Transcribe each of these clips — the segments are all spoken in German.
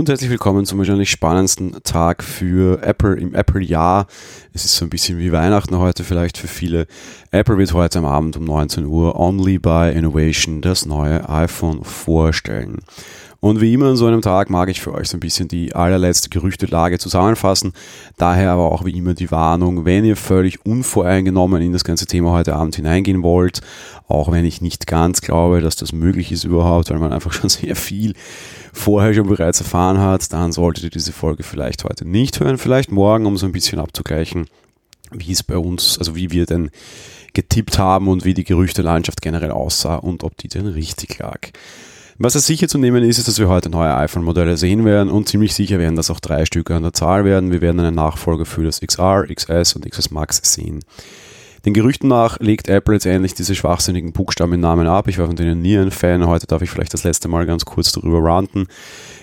und herzlich willkommen zum wahrscheinlich spannendsten Tag für Apple im Apple-Jahr. Es ist so ein bisschen wie Weihnachten heute vielleicht für viele. Apple wird heute am Abend um 19 Uhr Only by Innovation das neue iPhone vorstellen. Und wie immer an so einem Tag mag ich für euch so ein bisschen die allerletzte Gerüchtelage zusammenfassen. Daher aber auch wie immer die Warnung, wenn ihr völlig unvoreingenommen in das ganze Thema heute Abend hineingehen wollt, auch wenn ich nicht ganz glaube, dass das möglich ist überhaupt, weil man einfach schon sehr viel vorher schon bereits erfahren hat, dann solltet ihr diese Folge vielleicht heute nicht hören, vielleicht morgen, um so ein bisschen abzugleichen, wie es bei uns, also wie wir denn getippt haben und wie die Gerüchtelandschaft generell aussah und ob die denn richtig lag. Was es sicher zu nehmen ist, ist, dass wir heute neue iPhone-Modelle sehen werden und ziemlich sicher werden das auch drei Stücke an der Zahl werden. Wir werden einen Nachfolger für das XR, XS und XS Max sehen. Den Gerüchten nach legt Apple jetzt endlich diese schwachsinnigen Buchstaben in Namen ab. Ich war von denen nie ein Fan. Heute darf ich vielleicht das letzte Mal ganz kurz darüber ranten.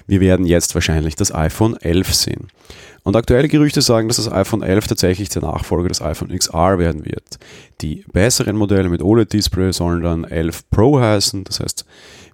Wir werden jetzt wahrscheinlich das iPhone 11 sehen. Und aktuelle Gerüchte sagen, dass das iPhone 11 tatsächlich der Nachfolger des iPhone XR werden wird. Die besseren Modelle mit OLED-Display sollen dann 11 Pro heißen. Das heißt,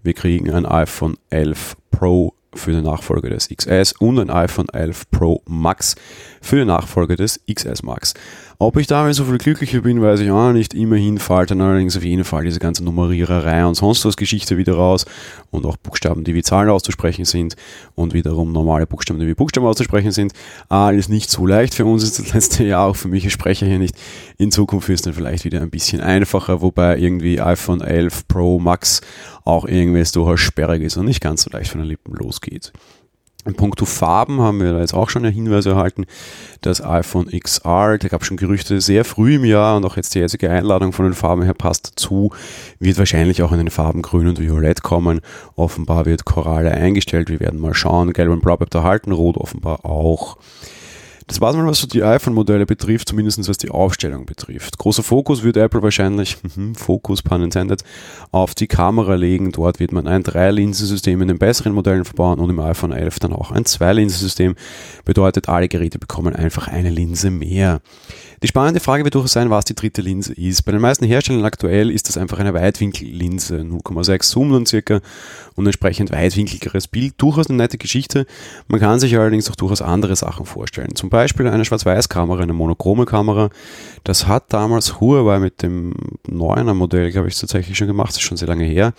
wir kriegen ein iPhone 11 Pro für den Nachfolger des XS und ein iPhone 11 Pro Max für den Nachfolger des XS Max. Ob ich damit so viel glücklicher bin, weiß ich auch nicht. Immerhin fällt dann allerdings auf jeden Fall diese ganze Nummeriererei und sonst was Geschichte wieder raus und auch Buchstaben, die wie Zahlen auszusprechen sind und wiederum normale Buchstaben, die wie Buchstaben auszusprechen sind. Alles nicht so leicht für uns ist das letzte Jahr, auch für mich als Sprecher hier nicht. In Zukunft ist es dann vielleicht wieder ein bisschen einfacher, wobei irgendwie iPhone 11 Pro Max auch irgendwie durchaus sperrig ist und nicht ganz so leicht von den Lippen losgeht. In puncto Farben haben wir da jetzt auch schon Hinweise erhalten. Das iPhone XR, da gab es schon Gerüchte sehr früh im Jahr und auch jetzt die jetzige Einladung von den Farben her passt dazu, wird wahrscheinlich auch in den Farben Grün und Violett kommen. Offenbar wird Koralle eingestellt, wir werden mal schauen. Gelb und Blau bleibt erhalten, Rot offenbar auch. Das war mal, was so die iPhone-Modelle betrifft, zumindest was die Aufstellung betrifft. Großer Fokus wird Apple wahrscheinlich, mhm, Fokus, pun intended, auf die Kamera legen. Dort wird man ein Drei-Linsen-System in den besseren Modellen verbauen und im iPhone 11 dann auch ein Zwei-Linsen-System. Bedeutet, alle Geräte bekommen einfach eine Linse mehr. Die spannende Frage wird durchaus sein, was die dritte Linse ist. Bei den meisten Herstellern aktuell ist das einfach eine Weitwinkellinse, 0,6 Zoom dann circa und entsprechend weitwinkligeres Bild. Durchaus eine nette Geschichte. Man kann sich allerdings auch durchaus andere Sachen vorstellen. Zum Beispiel eine Schwarz-Weiß-Kamera, eine monochrome Kamera. Das hat damals Huawei mit dem neuner Modell, glaube ich, tatsächlich schon gemacht. Das ist schon sehr lange her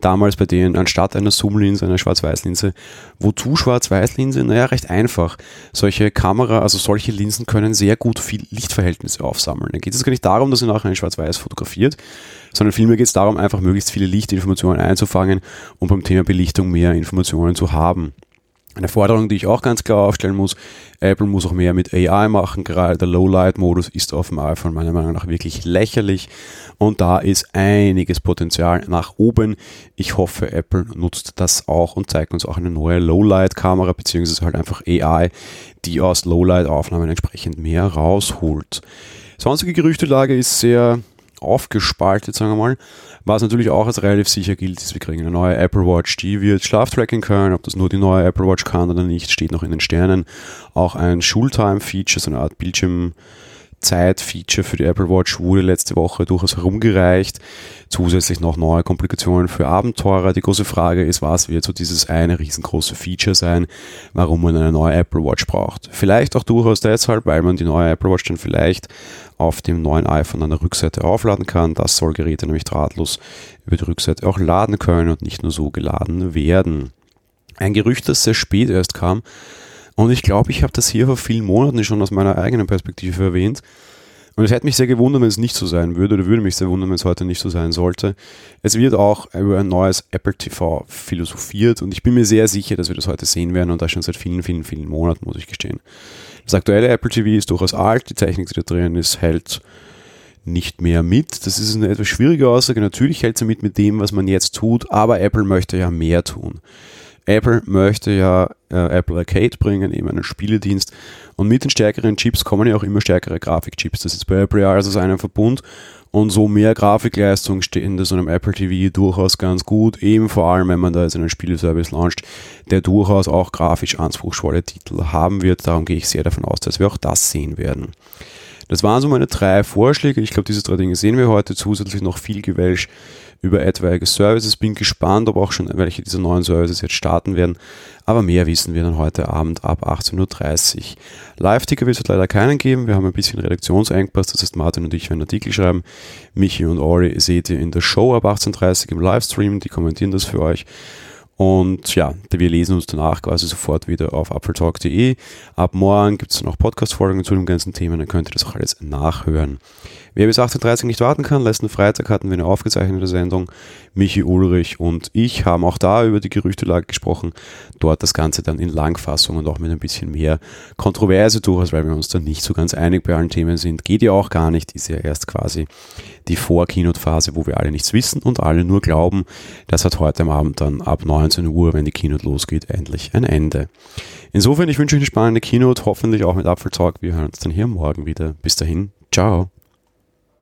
damals bei denen anstatt einer Zoom-Linse eine Schwarz-Weiß-Linse. Wozu Schwarz-Weiß-Linse? Naja, recht einfach. Solche Kamera, also solche Linsen können sehr gut viel Lichtverhältnisse aufsammeln. Da geht es gar nicht darum, dass ihr nachher in Schwarz-Weiß fotografiert, sondern vielmehr geht es darum, einfach möglichst viele Lichtinformationen einzufangen und beim Thema Belichtung mehr Informationen zu haben. Eine Forderung, die ich auch ganz klar aufstellen muss, Apple muss auch mehr mit AI machen. Gerade der Lowlight-Modus ist auf dem iPhone meiner Meinung nach wirklich lächerlich und da ist einiges Potenzial nach oben. Ich hoffe, Apple nutzt das auch und zeigt uns auch eine neue Lowlight-Kamera beziehungsweise halt einfach AI, die aus Lowlight-Aufnahmen entsprechend mehr rausholt. Sonstige Gerüchtelage ist sehr aufgespaltet, sagen wir mal. Was natürlich auch als relativ sicher gilt, ist, wir kriegen eine neue Apple Watch, die wird Schlaftracking können. Ob das nur die neue Apple Watch kann oder nicht, steht noch in den Sternen. Auch ein Schultime-Feature, so eine Art Bildschirm- Zeit-Feature für die Apple Watch wurde letzte Woche durchaus herumgereicht. Zusätzlich noch neue Komplikationen für Abenteurer. Die große Frage ist, was wird so dieses eine riesengroße Feature sein, warum man eine neue Apple Watch braucht. Vielleicht auch durchaus deshalb, weil man die neue Apple Watch dann vielleicht auf dem neuen iPhone an der Rückseite aufladen kann. Das soll Geräte nämlich drahtlos über die Rückseite auch laden können und nicht nur so geladen werden. Ein Gerücht, das sehr spät erst kam, und ich glaube, ich habe das hier vor vielen Monaten schon aus meiner eigenen Perspektive erwähnt. Und es hätte mich sehr gewundert, wenn es nicht so sein würde, oder würde mich sehr wundern, wenn es heute nicht so sein sollte. Es wird auch über ein neues Apple TV philosophiert und ich bin mir sehr sicher, dass wir das heute sehen werden und das schon seit vielen, vielen, vielen Monaten, muss ich gestehen. Das aktuelle Apple TV ist durchaus alt, die Technik, die da drin ist, hält nicht mehr mit. Das ist eine etwas schwierige Aussage. Natürlich hält sie mit mit dem, was man jetzt tut, aber Apple möchte ja mehr tun. Apple möchte ja äh, Apple Arcade bringen, eben einen Spieledienst. Und mit den stärkeren Chips kommen ja auch immer stärkere Grafikchips. Das ist bei Apple ja also einem Verbund. Und so mehr Grafikleistung steht in so einem Apple TV durchaus ganz gut. Eben vor allem, wenn man da jetzt einen Spieleservice launcht, der durchaus auch grafisch anspruchsvolle Titel haben wird. Darum gehe ich sehr davon aus, dass wir auch das sehen werden. Das waren so meine drei Vorschläge. Ich glaube, diese drei Dinge sehen wir heute. Zusätzlich noch viel Gewälsch über etwaige Services. Bin gespannt, ob auch schon welche dieser neuen Services jetzt starten werden. Aber mehr wissen wir dann heute Abend ab 18.30 Uhr. Live-Ticker wird es leider keinen geben. Wir haben ein bisschen Redaktionsengpass. Das heißt, Martin und ich werden Artikel schreiben. Michi und Ori seht ihr in der Show ab 18.30 Uhr im Livestream. Die kommentieren das für euch. Und ja, wir lesen uns danach quasi sofort wieder auf apfeltalk.de. Ab morgen gibt es noch Podcast-Folgen zu dem ganzen Thema, dann könnt ihr das auch alles nachhören. Wer bis 18.30 Uhr nicht warten kann, letzten Freitag hatten wir eine aufgezeichnete Sendung. Michi Ulrich und ich haben auch da über die Gerüchtelage gesprochen. Dort das Ganze dann in Langfassung und auch mit ein bisschen mehr Kontroverse durchaus, weil wir uns da nicht so ganz einig bei allen Themen sind. Geht ja auch gar nicht, ist ja erst quasi die Vor-Keynote-Phase, wo wir alle nichts wissen und alle nur glauben. Das hat heute am Abend dann ab 19 Uhr, wenn die Keynote losgeht, endlich ein Ende. Insofern, ich wünsche euch eine spannende Keynote, hoffentlich auch mit Apfeltalk. Wir hören uns dann hier morgen wieder. Bis dahin, ciao.